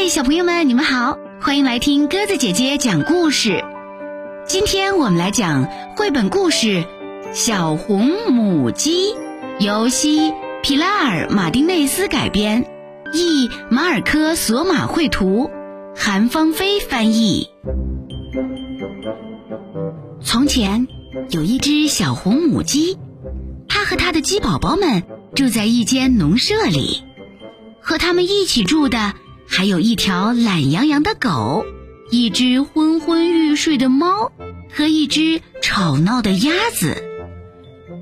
嗨，小朋友们，你们好，欢迎来听鸽子姐姐讲故事。今天我们来讲绘本故事《小红母鸡》，由西皮拉尔·马丁内斯改编，译马尔科·索马绘图，韩芳菲翻译。从前有一只小红母鸡，它和它的鸡宝宝们住在一间农舍里，和它们一起住的。还有一条懒洋洋的狗，一只昏昏欲睡的猫，和一只吵闹的鸭子。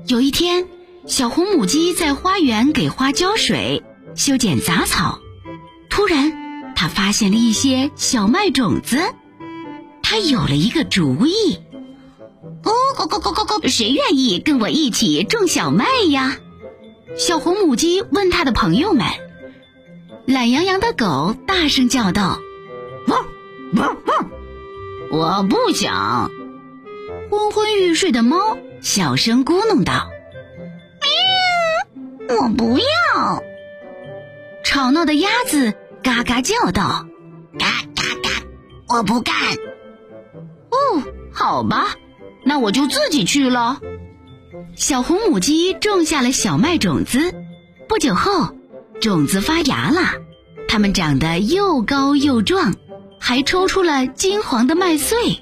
有一天，小红母鸡在花园给花浇水、修剪杂草。突然，它发现了一些小麦种子。它有了一个主意：“咕咕咕咕咕咕，谁愿意跟我一起种小麦呀？”小红母鸡问它的朋友们。懒洋洋的狗大声叫道：“汪汪汪！我不想。”昏昏欲睡的猫小声咕哝道：“喵！我不要。”吵闹的鸭子嘎嘎叫道：“嘎嘎嘎！我不干。”哦，好吧，那我就自己去了。小红母鸡种下了小麦种子，不久后。种子发芽了，它们长得又高又壮，还抽出了金黄的麦穗。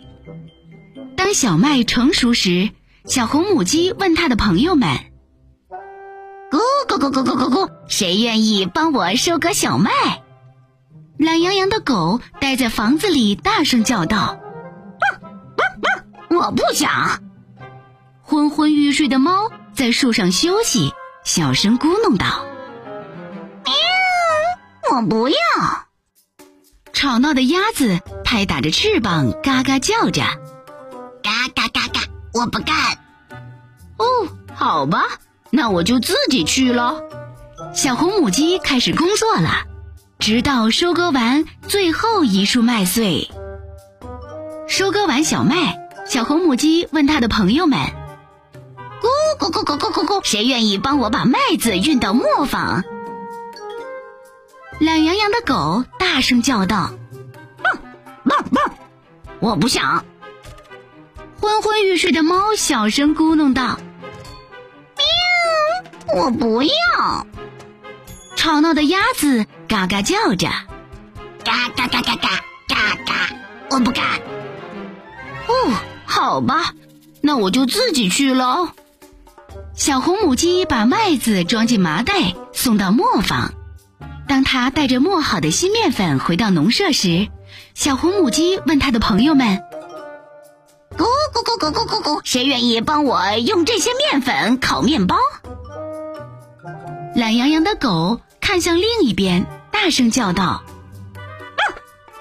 当小麦成熟时，小红母鸡问它的朋友们：“咕咕咕咕咕咕咕，谁愿意帮我收割小麦？”懒洋洋的狗待在房子里，大声叫道：“我不想。”昏昏欲睡的猫在树上休息，小声咕哝道。我不要！吵闹的鸭子拍打着翅膀，嘎嘎叫着，嘎嘎嘎嘎！我不干。哦，好吧，那我就自己去了。小红母鸡开始工作了，直到收割完最后一束麦穗。收割完小麦，小红母鸡问它的朋友们：“咕咕咕咕咕咕咕，谁愿意帮我把麦子运到磨坊？”懒洋洋的狗大声叫道：“汪汪汪！我不想。”昏昏欲睡的猫小声咕哝道：“喵！我不要。”吵闹的鸭子嘎嘎叫着：“嘎嘎嘎嘎嘎嘎嘎！我不干。”哦，好吧，那我就自己去喽。小红母鸡把麦子装进麻袋，送到磨坊。当他带着磨好的新面粉回到农舍时，小红母鸡问他的朋友们：“咕咕咕咕咕咕咕，谁愿意帮我用这些面粉烤面包？”懒洋洋的狗看向另一边，大声叫道：“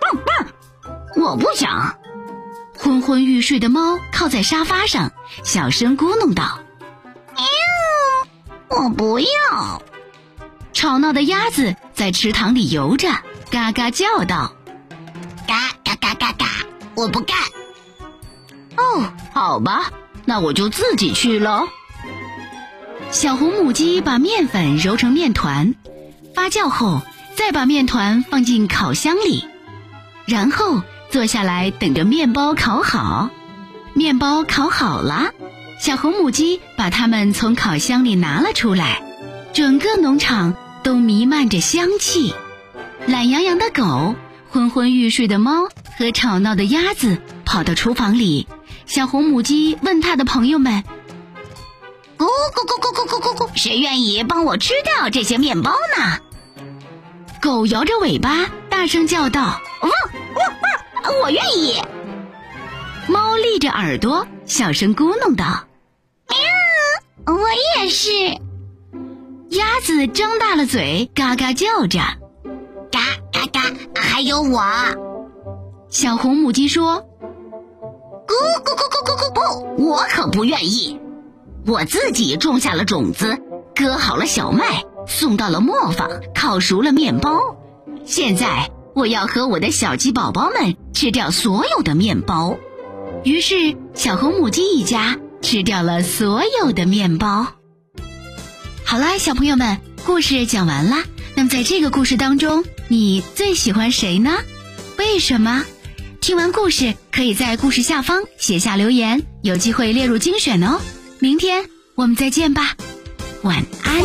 汪汪汪！我不想。”昏昏欲睡的猫靠在沙发上，小声咕哝道：“喵，我不要。”吵闹的鸭子在池塘里游着，嘎嘎叫道：“嘎嘎嘎嘎嘎！我不干。”哦，好吧，那我就自己去喽。小红母鸡把面粉揉成面团，发酵后再把面团放进烤箱里，然后坐下来等着面包烤好。面包烤好了，小红母鸡把它们从烤箱里拿了出来，整个农场。都弥漫着香气，懒洋洋的狗、昏昏欲睡的猫和吵闹的鸭子跑到厨房里。小红母鸡问它的朋友们：“咕咕咕咕咕咕咕咕，谁愿意帮我吃掉这些面包呢？”狗摇着尾巴，大声叫道：“汪汪汪！我愿意。”猫立着耳朵，小声咕哝道：“喵，我也是。”鸭子张大了嘴，嘎嘎叫着，嘎嘎嘎，还有我。小红母鸡说：“咕咕咕咕咕咕不，我可不愿意。我自己种下了种子，割好了小麦，送到了磨坊，烤熟了面包。现在我要和我的小鸡宝宝们吃掉所有的面包。”于是，小红母鸡一家吃掉了所有的面包。好啦，小朋友们，故事讲完啦。那么在这个故事当中，你最喜欢谁呢？为什么？听完故事，可以在故事下方写下留言，有机会列入精选哦。明天我们再见吧，晚安。